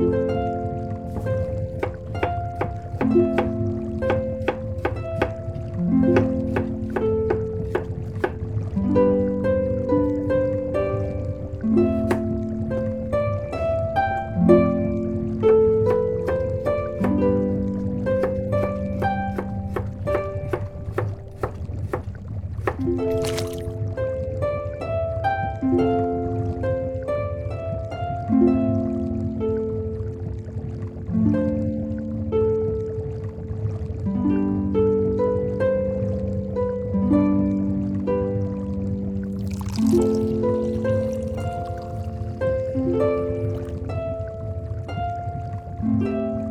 Música Yeah.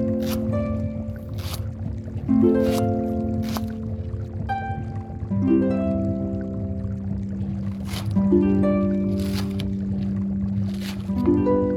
thank you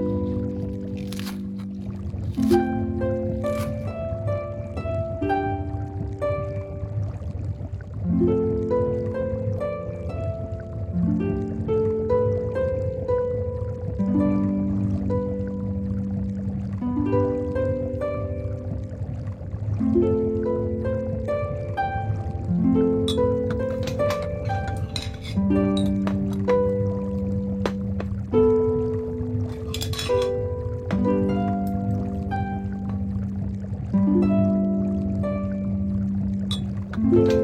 thank mm -hmm. you